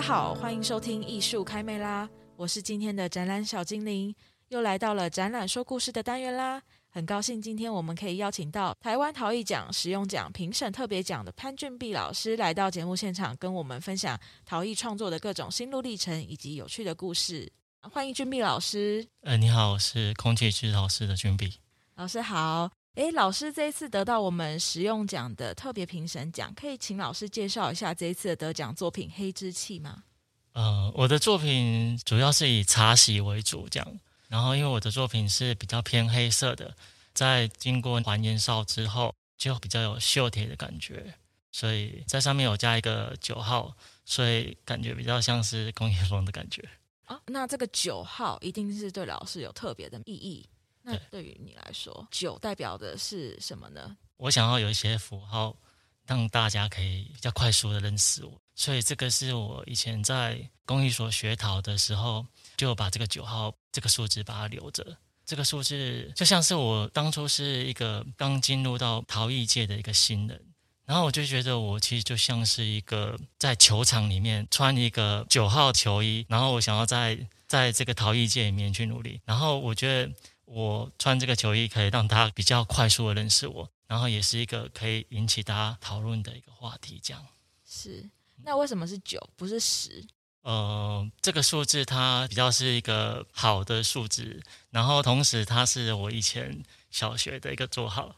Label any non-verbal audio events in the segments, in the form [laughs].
大家好，欢迎收听艺术开麦啦，我是今天的展览小精灵，又来到了展览说故事的单元啦。很高兴今天我们可以邀请到台湾陶艺奖实用奖评审特别奖的潘俊碧老师来到节目现场，跟我们分享陶艺创作的各种心路历程以及有趣的故事。欢迎俊碧老师。呃，你好，我是空气制陶师的俊碧。老师好。诶，老师这一次得到我们实用奖的特别评审奖，可以请老师介绍一下这一次的得奖作品《黑之气》吗？呃，我的作品主要是以茶席为主，这样。然后，因为我的作品是比较偏黑色的，在经过还原烧之后，就比较有锈铁的感觉，所以在上面有加一个九号，所以感觉比较像是工业风的感觉。啊，那这个九号一定是对老师有特别的意义。那对于你来说，九代表的是什么呢？我想要有一些符号，让大家可以比较快速的认识我，所以这个是我以前在公益所学陶的时候，就把这个九号这个数字把它留着。这个数字就像是我当初是一个刚进入到陶艺界的一个新人，然后我就觉得我其实就像是一个在球场里面穿一个九号球衣，然后我想要在在这个陶艺界里面去努力，然后我觉得。我穿这个球衣可以让大家比较快速的认识我，然后也是一个可以引起大家讨论的一个话题。这样是，那为什么是九，不是十？呃，这个数字它比较是一个好的数字，然后同时它是我以前小学的一个座号。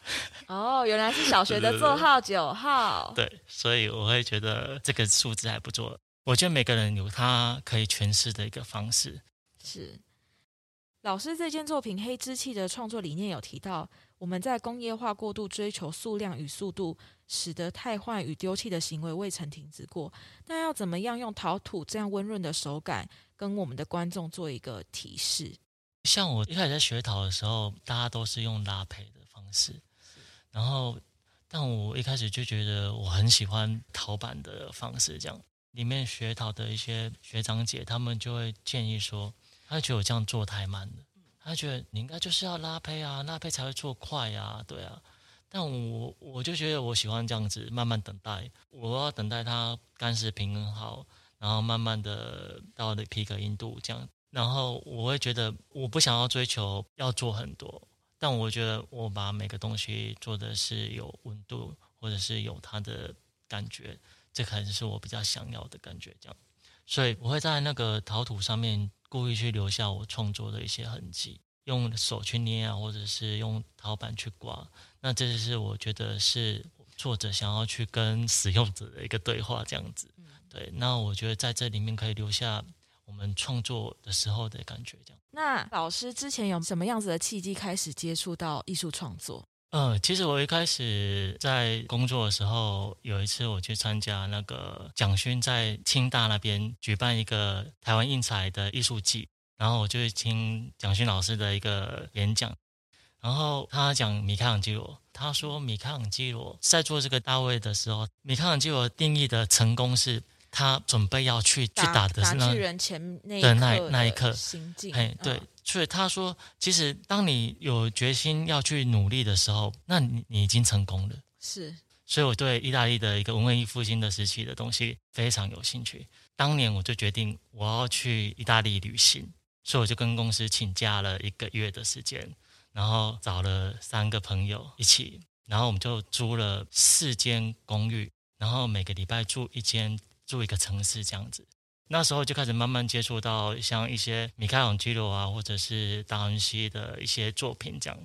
哦，原来是小学的座号九号。[laughs] 对，所以我会觉得这个数字还不错。我觉得每个人有他可以诠释的一个方式。是。老师这件作品《黑之气》的创作理念有提到，我们在工业化过度追求数量与速度，使得汰换与丢弃的行为未曾停止过。那要怎么样用陶土这样温润的手感，跟我们的观众做一个提示？像我一开始在学陶的时候，大家都是用拉坯的方式，然后，但我一开始就觉得我很喜欢陶板的方式，这样里面学陶的一些学长姐，他们就会建议说。他觉得我这样做太慢了，他觉得你应该就是要拉胚啊，拉胚才会做快啊，对啊。但我我就觉得我喜欢这样子慢慢等待，我要等待它干湿平衡好，然后慢慢的到了皮革硬度这样，然后我会觉得我不想要追求要做很多，但我觉得我把每个东西做的是有温度，或者是有它的感觉，这可能是我比较想要的感觉这样，所以我会在那个陶土上面。故意去留下我创作的一些痕迹，用手去捏啊，或者是用陶板去刮。那这就是我觉得是作者想要去跟使用者的一个对话，这样子。对，那我觉得在这里面可以留下我们创作的时候的感觉，这样。那老师之前有什么样子的契机开始接触到艺术创作？嗯，其实我一开始在工作的时候，有一次我去参加那个蒋勋在清大那边举办一个台湾印彩的艺术季，然后我就听蒋勋老师的一个演讲，然后他讲米开朗基罗，他说米开朗基罗在做这个大卫的时候，米开朗基罗定义的成功是。他准备要去打去打的是那巨人前那的那那一刻心境，哎，对，所以他说，其实当你有决心要去努力的时候，那你你已经成功了。是，所以我对意大利的一个文艺复兴的时期的东西非常有兴趣。当年我就决定我要去意大利旅行，所以我就跟公司请假了一个月的时间，然后找了三个朋友一起，然后我们就租了四间公寓，然后每个礼拜住一间。住一个城市这样子，那时候就开始慢慢接触到像一些米开朗基罗啊，或者是达文西的一些作品这样。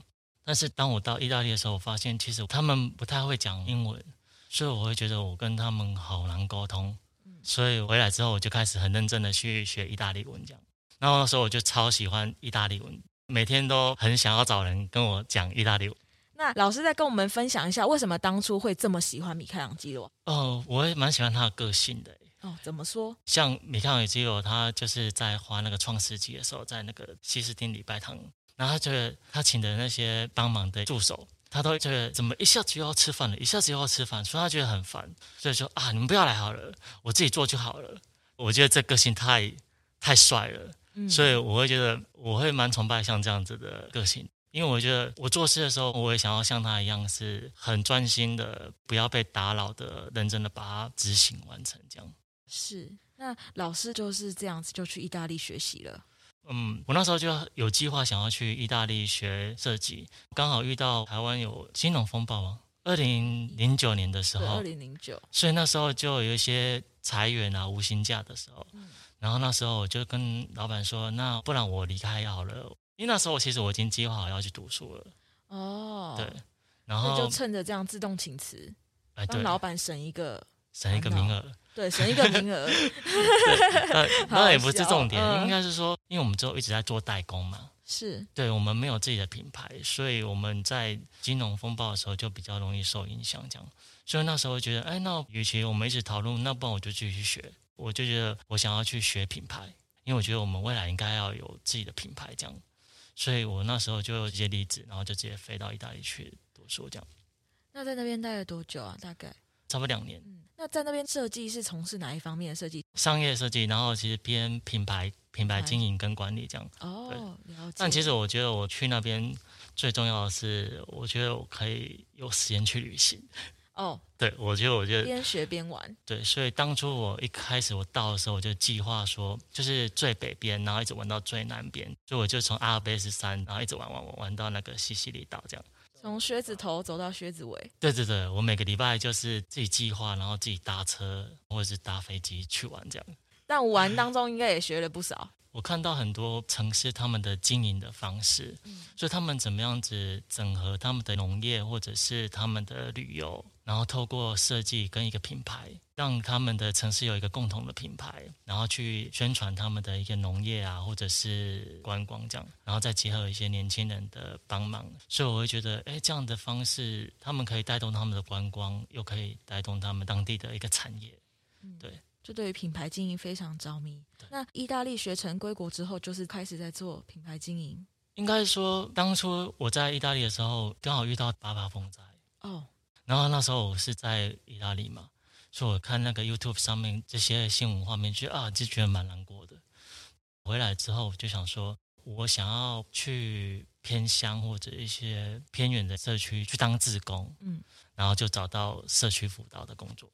但是当我到意大利的时候，我发现其实他们不太会讲英文，所以我会觉得我跟他们好难沟通。所以回来之后，我就开始很认真的去学意大利文这样。然后那时候我就超喜欢意大利文，每天都很想要找人跟我讲意大利文。那老师再跟我们分享一下，为什么当初会这么喜欢米开朗基罗？哦，我也蛮喜欢他的个性的。哦，怎么说？像米开朗基罗，他就是在画那个《创世纪》的时候，在那个西斯丁礼拜堂，然后他觉得他请的那些帮忙的助手，他都觉得怎么一下子又要吃饭了，一下子又要吃饭，所以他觉得很烦，所以说啊，你们不要来好了，我自己做就好了。我觉得这个性太太帅了，嗯，所以我会觉得我会蛮崇拜像这样子的个性。因为我觉得我做事的时候，我也想要像他一样，是很专心的，不要被打扰的，认真的把它执行完成。这样是。那老师就是这样子就去意大利学习了。嗯，我那时候就有计划想要去意大利学设计，刚好遇到台湾有金融风暴嘛，二零零九年的时候，二零零九，所以那时候就有一些裁员啊、无薪假的时候，嗯、然后那时候我就跟老板说，那不然我离开好了，因为那时候其实我已经计划好要去读书了。哦，对，然后就趁着这样自动请辞，帮、哎、老板省一个省一个名额。对，省一个名额。[laughs] 那也不是重点，嗯、应该是说，因为我们之后一直在做代工嘛，是对，我们没有自己的品牌，所以我们在金融风暴的时候就比较容易受影响。这样，所以那时候觉得，哎，那与其我们一直讨论，那不然我就继续学。我就觉得我想要去学品牌，因为我觉得我们未来应该要有自己的品牌。这样，所以我那时候就直接离职，然后就直接飞到意大利去读书。这样，那在那边待了多久啊？大概？差不多两年。嗯，那在那边设计是从事哪一方面的设计？商业设计，然后其实偏品牌、品牌经营跟管理这样。哦，了解。但其实我觉得我去那边最重要的是，我觉得我可以有时间去旅行。哦，[laughs] 对，我觉得我觉得边学边玩。对，所以当初我一开始我到的时候，我就计划说，就是最北边，然后一直玩到最南边，所以我就从阿尔卑斯山，然后一直玩玩玩玩到那个西西里岛这样。从靴子头走到靴子尾。对对对，我每个礼拜就是自己计划，然后自己搭车或者是搭飞机去玩这样。但玩当中应该也学了不少。[laughs] 我看到很多城市他们的经营的方式，嗯，所以他们怎么样子整合他们的农业或者是他们的旅游，然后透过设计跟一个品牌，让他们的城市有一个共同的品牌，然后去宣传他们的一个农业啊，或者是观光这样，然后再结合一些年轻人的帮忙，所以我会觉得，哎，这样的方式他们可以带动他们的观光，又可以带动他们当地的一个产业，对。就对于品牌经营非常着迷。那意大利学成归国之后，就是开始在做品牌经营。应该说，当初我在意大利的时候，刚好遇到八八风灾。哦。然后那时候我是在意大利嘛，所以我看那个 YouTube 上面这些新闻画面，就啊，就觉得蛮难过的。回来之后我就想说，我想要去偏乡或者一些偏远的社区去当志工。嗯。然后就找到社区辅导的工作。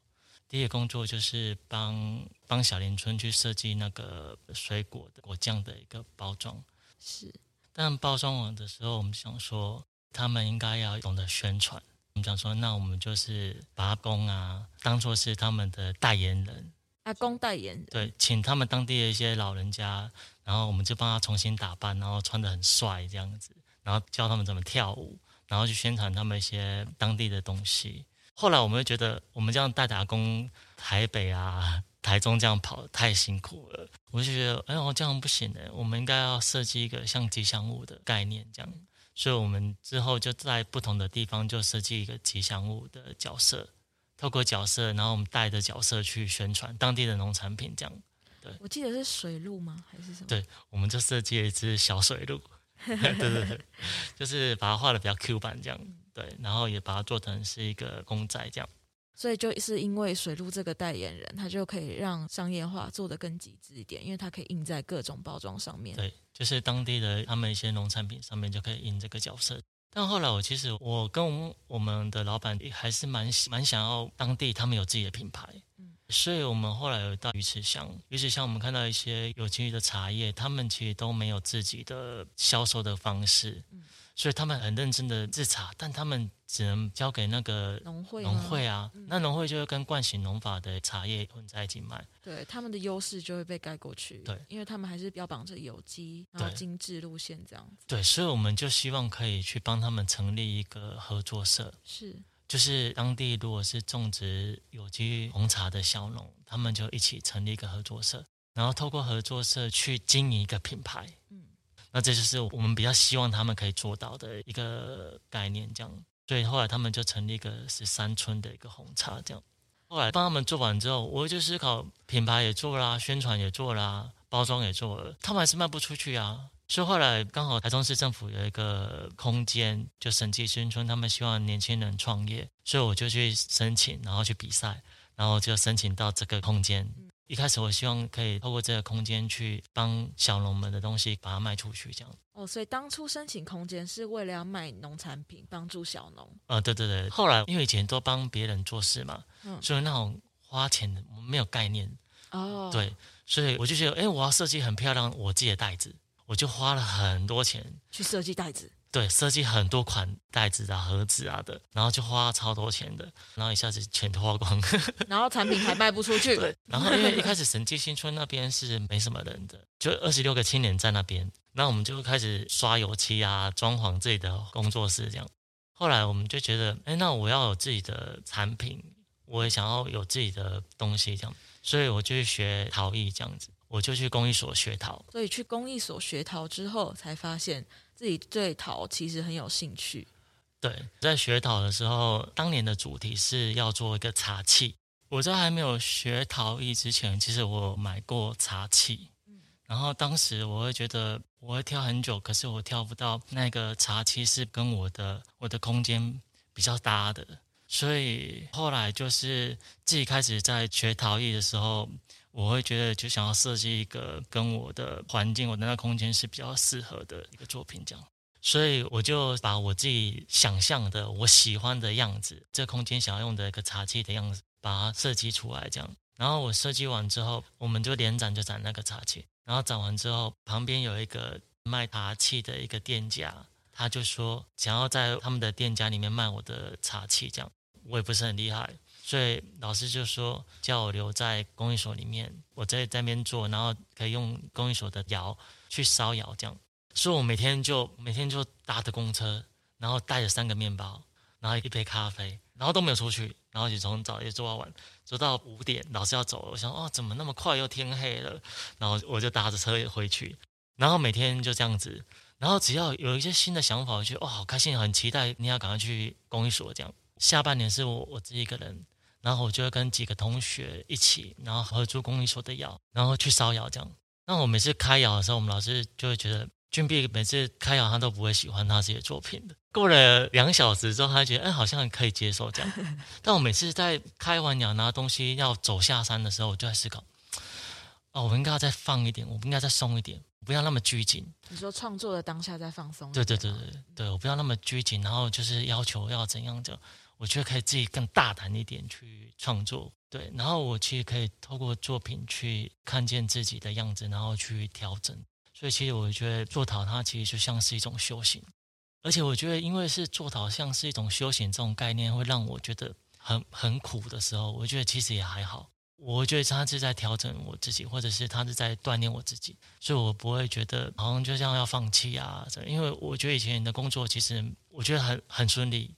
第一个工作就是帮帮小林村去设计那个水果的果酱的一个包装，是。但包装完的时候，我们想说，他们应该要懂得宣传。我们想说，那我们就是把阿公啊当做是他们的代言人，阿公代言人。对，请他们当地的一些老人家，然后我们就帮他重新打扮，然后穿得很帅这样子，然后教他们怎么跳舞，然后去宣传他们一些当地的东西。后来我们就觉得，我们这样带打工，台北啊、台中这样跑太辛苦了。我就觉得，哎呦，这样不行的，我们应该要设计一个像吉祥物的概念，这样。所以，我们之后就在不同的地方就设计一个吉祥物的角色，透过角色，然后我们带着角色去宣传当地的农产品，这样。对，我记得是水鹿吗？还是什么？对，我们就设计了一只小水鹿。[laughs] 对对对，就是把它画的比较 Q 版这样。对，然后也把它做成是一个公仔这样，所以就是因为水路这个代言人，他就可以让商业化做得更极致一点，因为它可以印在各种包装上面。对，就是当地的他们一些农产品上面就可以印这个角色。但后来我其实我跟我们的老板还是蛮蛮想要当地他们有自己的品牌，嗯，所以我们后来有到鱼池乡，鱼池乡我们看到一些有机的茶叶，他们其实都没有自己的销售的方式，嗯。所以他们很认真的制茶，但他们只能交给那个农会农会啊，嗯、那农会就会跟惯行农法的茶叶混在一起卖，对，他们的优势就会被盖过去，对，因为他们还是标榜着有机，然后精致路线这样子，对，所以我们就希望可以去帮他们成立一个合作社，是，就是当地如果是种植有机红茶的小农，他们就一起成立一个合作社，然后透过合作社去经营一个品牌，嗯。那这就是我们比较希望他们可以做到的一个概念，这样。所以后来他们就成立一个十三村的一个红茶，这样。后来帮他们做完之后，我就思考品牌也做啦，宣传也做啦，包装也做了，他们还是卖不出去啊。所以后来刚好台中市政府有一个空间，就审计新村，他们希望年轻人创业，所以我就去申请，然后去比赛，然后就申请到这个空间。一开始我希望可以透过这个空间去帮小农们的东西把它卖出去，这样。哦，所以当初申请空间是为了要卖农产品，帮助小农。呃，对对对。后来因为以前都帮别人做事嘛，嗯，所以那种花钱的我没有概念，哦，对，所以我就觉得，哎，我要设计很漂亮我自己的袋子，我就花了很多钱去设计袋子。对，设计很多款袋子啊、盒子啊的，然后就花超多钱的，然后一下子全都花光，[laughs] 然后产品还卖不出去。对，然后因为一开始神迹新村那边是没什么人的，就二十六个青年在那边，那我们就开始刷油漆啊、装潢自己的工作室这样。后来我们就觉得，哎，那我要有自己的产品，我也想要有自己的东西这样，所以我就去学陶艺这样子，我就去工艺所学陶。所以去工艺所学陶之后，才发现。自己对陶其实很有兴趣。对，在学陶的时候，当年的主题是要做一个茶器。我在还没有学陶艺之前，其实我买过茶器。嗯，然后当时我会觉得我会挑很久，可是我挑不到那个茶器是跟我的我的空间比较搭的。所以后来就是自己开始在学陶艺的时候，我会觉得就想要设计一个跟我的环境、我的那空间是比较适合的一个作品，这样，所以我就把我自己想象的、我喜欢的样子，这空间想要用的一个茶器的样子，把它设计出来，这样。然后我设计完之后，我们就连展就展那个茶器。然后展完之后，旁边有一个卖茶器的一个店家，他就说想要在他们的店家里面卖我的茶器，这样。我也不是很厉害。所以老师就说叫我留在工艺所里面，我在在那边做，然后可以用工艺所的窑去烧窑这样。所以我每天就每天就搭着公车，然后带着三个面包，然后一杯咖啡，然后都没有出去，然后就从早一做到晚，做到五点，老师要走了，我想哦，怎么那么快又天黑了？然后我就搭着车回去，然后每天就这样子，然后只要有一些新的想法，我就觉得哦，好开心，很期待，你要赶快去工艺所这样。下半年是我我自己一个人。然后我就会跟几个同学一起，然后合租公益所的窑，然后去烧窑这样。那我每次开窑的时候，我们老师就会觉得俊碧每次开窑他都不会喜欢他这些作品的。过了两小时之后，他觉得哎好像可以接受这样。[laughs] 但我每次在开完窑拿东西要走下山的时候，我就在思考：哦，我应该要再放一点，我不应该再松一点，不要那么拘谨。你说创作的当下再放松？对对对对对，我不要那么拘谨，然后就是要求要怎样就。我觉得可以自己更大胆一点去创作，对，然后我其实可以透过作品去看见自己的样子，然后去调整。所以其实我觉得做陶它其实就像是一种修行，而且我觉得因为是做陶像是一种修行这种概念，会让我觉得很 [laughs] 很苦的时候，我觉得其实也还好。我觉得他是在调整我自己，或者是他是在锻炼我自己，所以我不会觉得好像就这样要放弃啊。因为我觉得以前的工作其实我觉得很很顺利。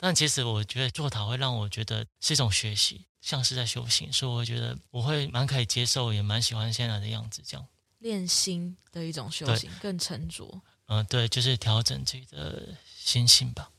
但其实我觉得做陶会让我觉得是一种学习，像是在修行，所以我觉得我会蛮可以接受，也蛮喜欢现在的样子，这样练心的一种修行，更沉着。嗯、呃，对，就是调整自己的心性吧。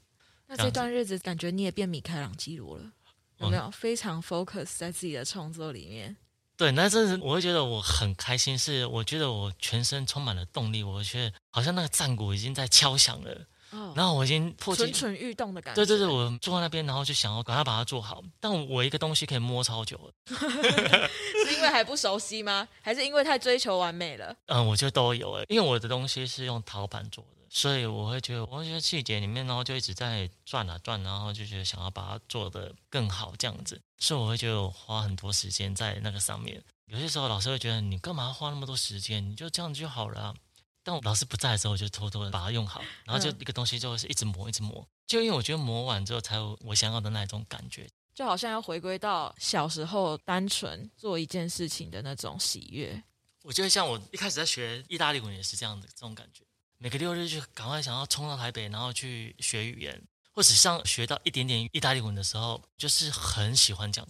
那这段日子感觉你也变米开朗基罗了，有没有？嗯、非常 focus 在自己的创作里面。对，那真是我会觉得我很开心，是我觉得我全身充满了动力，我觉得好像那个战鼓已经在敲响了。哦、然后我已经破蠢蠢欲动的感觉。对对对，我坐在那边，然后就想要赶快把它做好。但我一个东西可以摸超久了，[laughs] 是因为还不熟悉吗？还是因为太追求完美了？嗯，我觉得都有诶，因为我的东西是用陶板做的，所以我会觉得，我会觉得细节里面，然后就一直在转啊转，然后就觉得想要把它做得更好这样子。所以我会觉得我花很多时间在那个上面。有些时候老师会觉得你干嘛花那么多时间？你就这样就好了啊。但我老师不在的时候，我就偷偷的把它用好，然后就一个东西就是一直磨，一直磨。就因为我觉得磨完之后才有我想要的那种感觉，就好像要回归到小时候单纯做一件事情的那种喜悦。我觉得像我一开始在学意大利文也是这样的这种感觉，每个六日就赶快想要冲到台北，然后去学语言，或者像学到一点点意大利文的时候，就是很喜欢讲。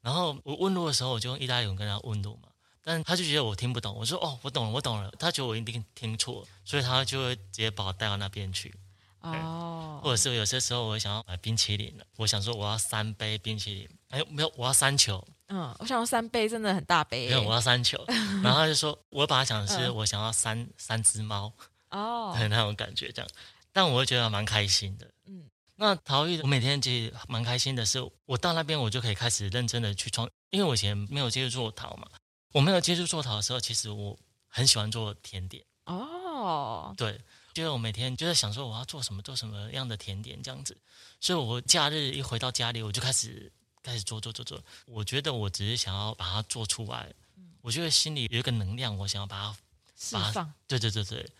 然后我问路的时候，我就用意大利文跟他问路嘛。但他就觉得我听不懂，我说哦，我懂了，我懂了。他觉得我一定听错，所以他就会直接把我带到那边去。哦，或者是有些时候我想要买冰淇淋了，我想说我要三杯冰淇淋，哎，没有，我要三球。嗯，我想要三杯，真的很大杯。没有，我要三球。[laughs] 然后他就说，我把他想的是我想要三、嗯、三只猫。哦，对，那种感觉这样，但我会觉得蛮开心的。嗯，那陶艺我每天其实蛮开心的是，我到那边我就可以开始认真的去创，因为我以前没有接触过陶嘛。我没有接触做陶的时候，其实我很喜欢做甜点哦。对，就是我每天就在想说我要做什么，做什么样的甜点这样子。所以我假日一回到家里，我就开始开始做做做做。我觉得我只是想要把它做出来，我觉得心里有一个能量，我想要把它释放。对对对对。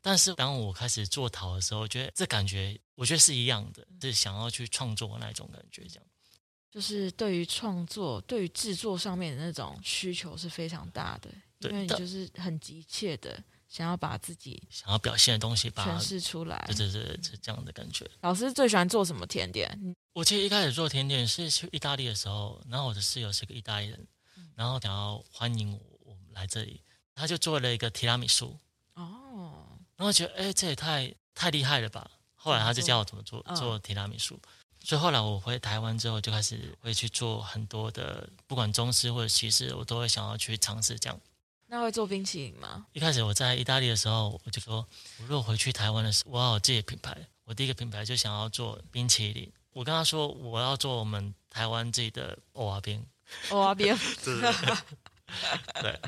但是当我开始做陶的时候，我觉得这感觉，我觉得是一样的，是想要去创作的那种感觉，这样。就是对于创作、对于制作上面的那种需求是非常大的，因为你就是很急切的想要把自己想要表现的东西诠释出来。对对对，是这样的感觉。老师最喜欢做什么甜点？我其实一开始做甜点是去意大利的时候，然后我的室友是个意大利人，然后想要欢迎我我来这里，他就做了一个提拉米苏。哦。然后觉得，哎，这也太太厉害了吧！后来他就教我怎么做做提拉米苏。所以后来我回台湾之后，就开始会去做很多的，不管中式或者西式，我都会想要去尝试这样。那会做冰淇淋吗？一开始我在意大利的时候，我就说，我如果回去台湾的时候，我要有自己的品牌。我第一个品牌就想要做冰淇淋。我跟他说，我要做我们台湾自己的欧阿冰。[laughs] 欧阿冰。对。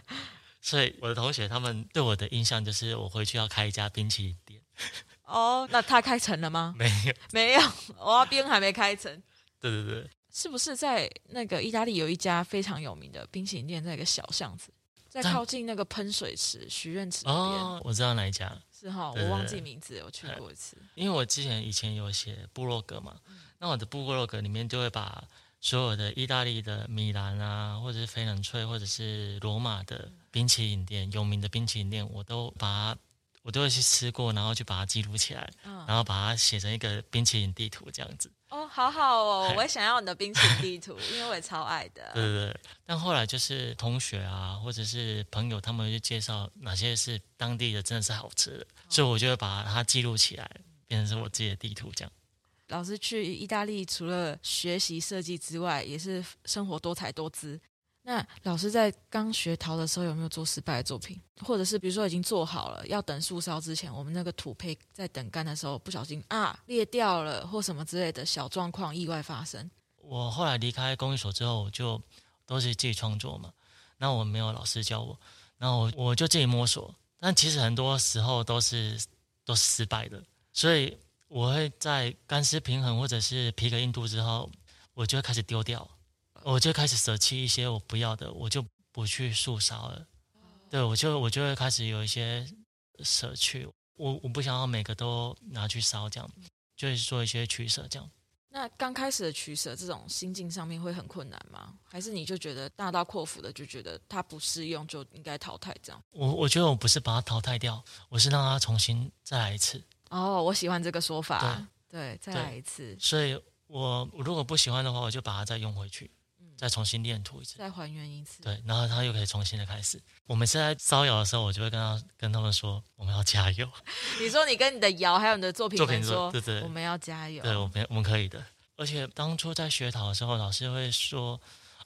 所以我的同学他们对我的印象就是我回去要开一家冰淇淋店。哦，那他开成了吗？没有，[laughs] 没有，我阿冰还没开成。对对对，是不是在那个意大利有一家非常有名的冰淇淋店，在一个小巷子，在靠近那个喷水池许愿池那边？哦，我知道哪一家。是哈，我忘记名字，我去过一次。因为我之前以前有写部落格嘛，那我的部落格里面就会把。所有的意大利的米兰啊，或者是翡冷翠，或者是罗马的冰淇淋店，有名的冰淇淋店，我都把它，我都会去吃过，然后去把它记录起来，然后把它写成一个冰淇淋地图这样子。哦，好好哦，我也想要你的冰淇淋地图，因为我也超爱的。对对对，但后来就是同学啊，或者是朋友，他们就介绍哪些是当地的，真的是好吃的，所以我就会把它记录起来，变成是我自己的地图这样。老师去意大利，除了学习设计之外，也是生活多彩多姿。那老师在刚学陶的时候，有没有做失败的作品？或者是比如说已经做好了，要等素烧之前，我们那个土坯在等干的时候，不小心啊裂掉了，或什么之类的小状况意外发生？我后来离开工艺所之后，我就都是自己创作嘛。那我没有老师教我，然后我我就自己摸索。但其实很多时候都是都是失败的，所以。我会在干湿平衡或者是皮革硬度之后，我就会开始丢掉，我就开始舍弃一些我不要的，我就不去树烧了。对，我就我就会开始有一些舍去，我我不想要每个都拿去烧，这样就是做一些取舍，这样。那刚开始的取舍，这种心境上面会很困难吗？还是你就觉得大刀阔斧的，就觉得它不适用就应该淘汰这样？我我觉得我不是把它淘汰掉，我是让它重新再来一次。哦，我喜欢这个说法。对，对，再来一次。所以我，我如果不喜欢的话，我就把它再用回去，嗯、再重新练涂一次，再还原一次。对，然后他又可以重新的开始。我们现在烧窑的时候，我就会跟他跟他们说，我们要加油。[laughs] 你说你跟你的窑还有你的作品作品说，对对，我们要加油。对，我们我们可以的。而且当初在学陶的时候，老师会说，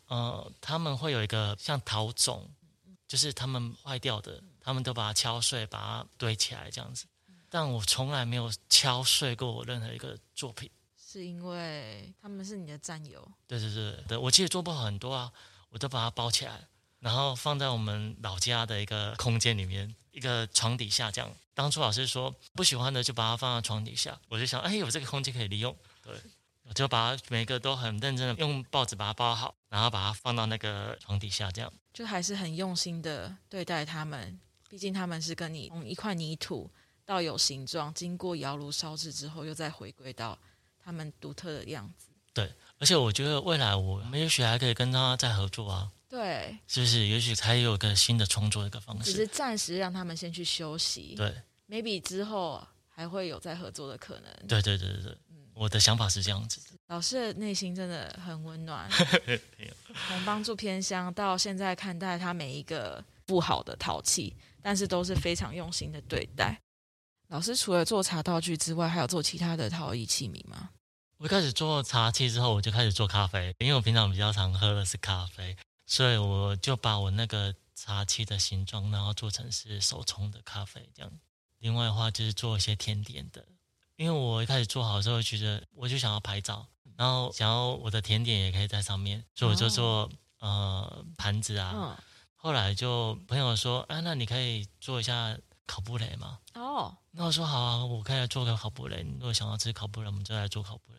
呃，他们会有一个像陶种，就是他们坏掉的，他们都把它敲碎，把它堆起来这样子。但我从来没有敲碎过我任何一个作品，是因为他们是你的战友。对对对对，我其实做不好很多啊，我都把它包起来，然后放在我们老家的一个空间里面，一个床底下这样。当初老师说不喜欢的就把它放在床底下，我就想，哎，有这个空间可以利用，对，我就把它每个都很认真的用报纸把它包好，然后把它放到那个床底下，这样就还是很用心的对待他们，毕竟他们是跟你同一块泥土。到有形状，经过窑炉烧制之后，又再回归到他们独特的样子。对，而且我觉得未来我们也许还可以跟他再合作啊。对，是不是？也许才有个新的创作一个方式。只是暂时让他们先去休息。对，maybe 之后还会有再合作的可能。对对对对对，嗯，我的想法是这样子的。老师的内心真的很温暖，[laughs] 从帮助偏乡到现在看待他每一个不好的淘气，但是都是非常用心的对待。老师除了做茶道具之外，还有做其他的陶艺器皿吗？我一开始做茶器之后，我就开始做咖啡，因为我平常比较常喝的是咖啡，所以我就把我那个茶器的形状，然后做成是手冲的咖啡这样。另外的话就是做一些甜点的，因为我一开始做好的时候，觉得我就想要拍照，然后想要我的甜点也可以在上面，所以我就做、哦、呃盘子啊。哦、后来就朋友说，啊，那你可以做一下。烤布雷嘛？哦，那我说好啊，我可以来做个烤布雷。如果想要吃烤布雷，我们就来做烤布雷。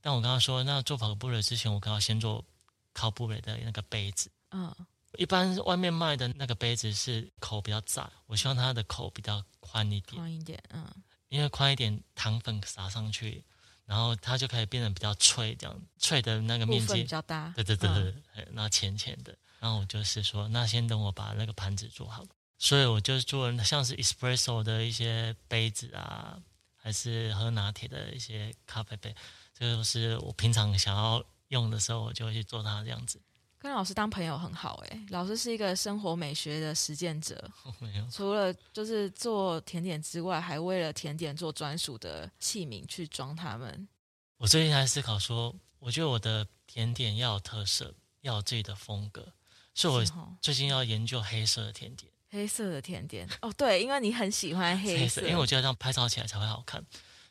但我跟他说，那做烤布雷之前，我刚要先做烤布雷的那个杯子。嗯，一般外面卖的那个杯子是口比较窄，我希望它的口比较宽一点。宽一点，嗯，因为宽一点，糖粉撒上去，然后它就可以变得比较脆，这样脆的那个面积比较大。对对对对，嗯、那浅浅的。然后我就是说，那先等我把那个盘子做好。所以我就做像是 espresso 的一些杯子啊，还是喝拿铁的一些咖啡杯，这个是我平常想要用的时候，我就会去做它这样子。跟老师当朋友很好哎，老师是一个生活美学的实践者，没有。除了就是做甜点之外，还为了甜点做专属的器皿去装它们。我最近在思考说，我觉得我的甜点要有特色，要有自己的风格，所以我最近要研究黑色的甜点。黑色的甜点哦，对，因为你很喜欢黑色，因为我觉得这样拍照起来才会好看，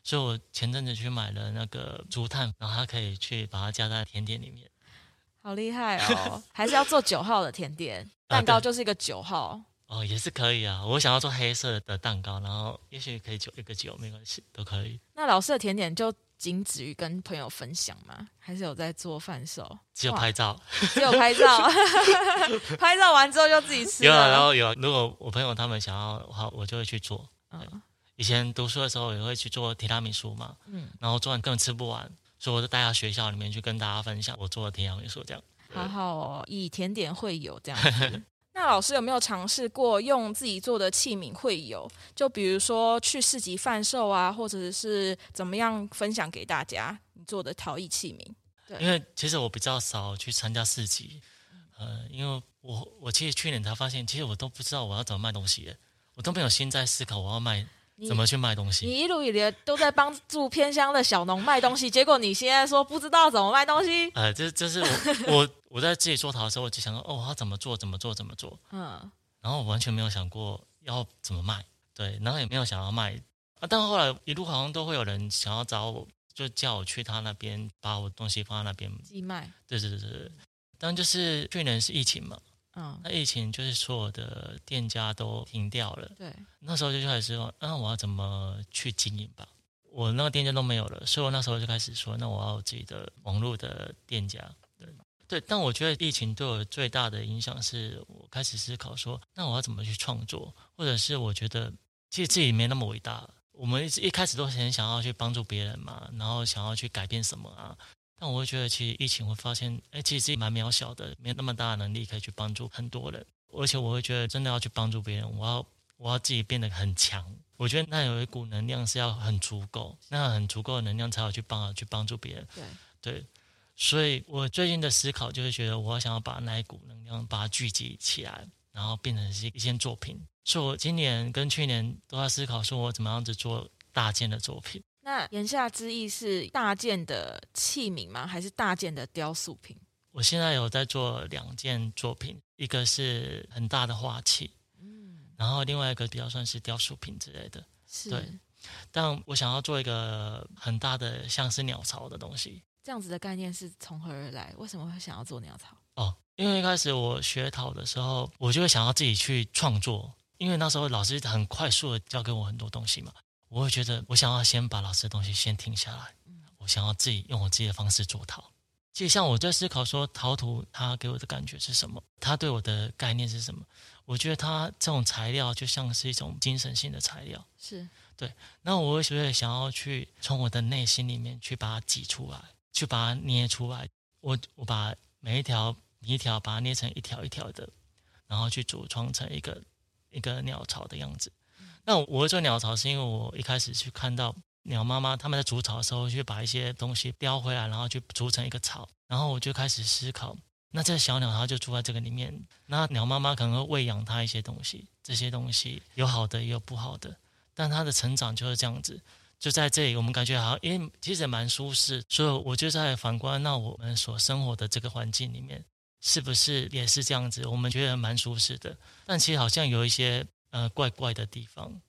所以我前阵子去买了那个竹炭，然后它可以去把它加在甜点里面，好厉害 [laughs] 哦！还是要做九号的甜点蛋糕，就是一个九号、啊、哦，也是可以啊。我想要做黑色的蛋糕，然后也许可以九一个九，没关系，都可以。那老师的甜点就。仅止于跟朋友分享吗？还是有在做贩售？只有拍照，只有拍照，[laughs] [laughs] 拍照完之后就自己吃。有啊，然后有，如果我朋友他们想要的话，我就会去做。嗯，以前读书的时候也会去做提拉米苏嘛，嗯，然后做完根本吃不完，所以我就带到学校里面去跟大家分享我做的提拉米苏，这样。好好哦，以甜点会友这样子。[laughs] 那老师有没有尝试过用自己做的器皿会有？就比如说去市集贩售啊，或者是怎么样分享给大家你做的陶艺器皿？对，因为其实我比较少去参加市集，呃，因为我我其实去年才发现，其实我都不知道我要怎么卖东西，我都没有心在思考我要卖。怎么去卖东西？你一路以来都在帮助偏乡的小农卖东西，结果你现在说不知道怎么卖东西？呃，这这是我 [laughs] 我我在自己做陶的时候，我就想说，哦，他怎么做，怎么做，怎么做？嗯，然后我完全没有想过要怎么卖，对，然后也没有想要卖啊。但后来一路好像都会有人想要找我，就叫我去他那边把我东西放在那边寄卖。对对对对，但就是去年是疫情嘛。嗯，那疫情就是所有的店家都停掉了。对，那时候就开始说，那、啊、我要怎么去经营吧？我那个店家都没有了，所以我那时候就开始说，那我要有自己的网络的店家。对，对。但我觉得疫情对我最大的影响是我开始思考说，那我要怎么去创作？或者是我觉得其实自己没那么伟大。我们一一开始都很想要去帮助别人嘛，然后想要去改变什么啊？但我会觉得，其实疫情会发现，哎，其实自己蛮渺小的，没有那么大的能力可以去帮助很多人。而且我会觉得，真的要去帮助别人，我要我要自己变得很强。我觉得那有一股能量是要很足够，那很足够的能量才有去帮去帮助别人。对对，所以我最近的思考就是觉得，我想要把那一股能量把它聚集起来，然后变成是一件作品。所以我今年跟去年都在思考，说我怎么样子做大件的作品。那言下之意是大件的器皿吗？还是大件的雕塑品？我现在有在做两件作品，一个是很大的画器，嗯，然后另外一个比较算是雕塑品之类的，是。对，但我想要做一个很大的像是鸟巢的东西。这样子的概念是从何而来？为什么会想要做鸟巢？哦，因为一开始我学陶的时候，我就会想要自己去创作，因为那时候老师很快速的教给我很多东西嘛。我会觉得，我想要先把老师的东西先停下来。我想要自己用我自己的方式做陶。其实像我在思考说，陶土它给我的感觉是什么？它对我的概念是什么？我觉得它这种材料就像是一种精神性的材料。是对。那我会觉得想要去从我的内心里面去把它挤出来，去把它捏出来。我我把每一条一条把它捏成一条一条的，然后去组装成一个一个鸟巢的样子。那我会做鸟巢，是因为我一开始去看到鸟妈妈他们在筑巢的时候，去把一些东西叼回来，然后去筑成一个巢，然后我就开始思考，那这小鸟它就住在这个里面，那鸟妈妈可能会喂养它一些东西，这些东西有好的也有不好的，但它的成长就是这样子，就在这里我们感觉好像，因为其实也蛮舒适，所以我就在反观，那我们所生活的这个环境里面，是不是也是这样子？我们觉得蛮舒适的，但其实好像有一些。呃，怪怪的地方，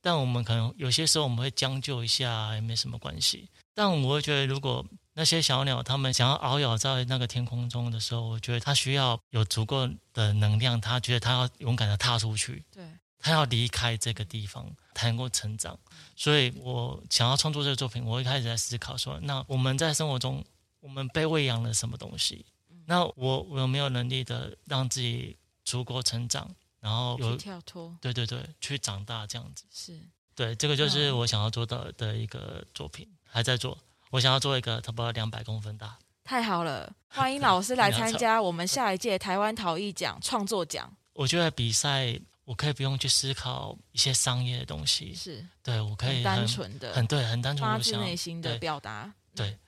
但我们可能有些时候我们会将就一下，也没什么关系。但我会觉得，如果那些小鸟它们想要遨游在那个天空中的时候，我觉得它需要有足够的能量，它觉得它要勇敢的踏出去，对，它要离开这个地方才能够成长。所以我想要创作这个作品，我一开始在思考说，那我们在生活中，我们被喂养了什么东西？那我我有没有能力的让自己足够成长，然后有跳脱？对对对，去长大这样子。是，对，这个就是我想要做到的一个作品，还在做。我想要做一个差不多两百公分大。太好了，欢迎老师来参加我们下一届台湾陶艺奖创作奖。我觉得比赛。我可以不用去思考一些商业的东西，是对我可以很单纯的，很对，很单纯，发自内心的表达。对，对，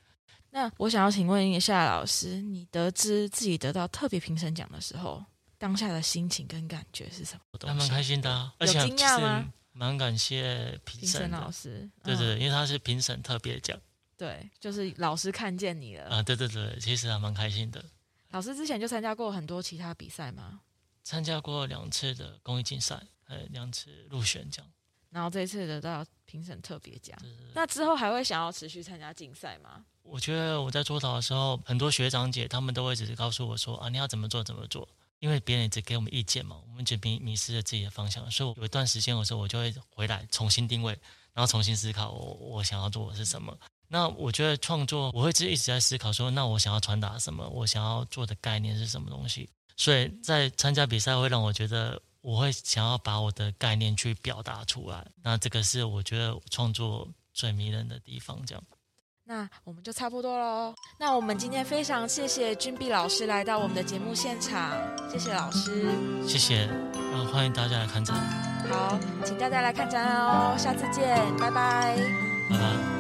那我想要请问一下老师，你得知自己得到特别评审奖的时候，当下的心情跟感觉是什么？还蛮开心的，啊，而且惊讶吗？蛮感谢评审老师，对，对对，因为他是评审特别奖，对，就是老师看见你了啊，对对对，其实还蛮开心的。老师之前就参加过很多其他比赛吗？参加过两次的公益竞赛。呃，两次入选奖，然后这一次得到评审特别奖。那之后还会想要持续参加竞赛吗？我觉得我在做导的时候，很多学长姐他们都会只是告诉我说啊，你要怎么做怎么做，因为别人一直给我们意见嘛，我们就迷迷失了自己的方向。所以有一段时间的时候，我就会回来重新定位，然后重新思考我我想要做的是什么。那我觉得创作，我会一直一直在思考说，那我想要传达什么，我想要做的概念是什么东西。所以在参加比赛会让我觉得。我会想要把我的概念去表达出来，那这个是我觉得创作最迷人的地方。这样，那我们就差不多喽。那我们今天非常谢谢君碧老师来到我们的节目现场，谢谢老师，谢谢，欢迎大家来看展。好，请大家来看展览哦，下次见，拜拜拜拜。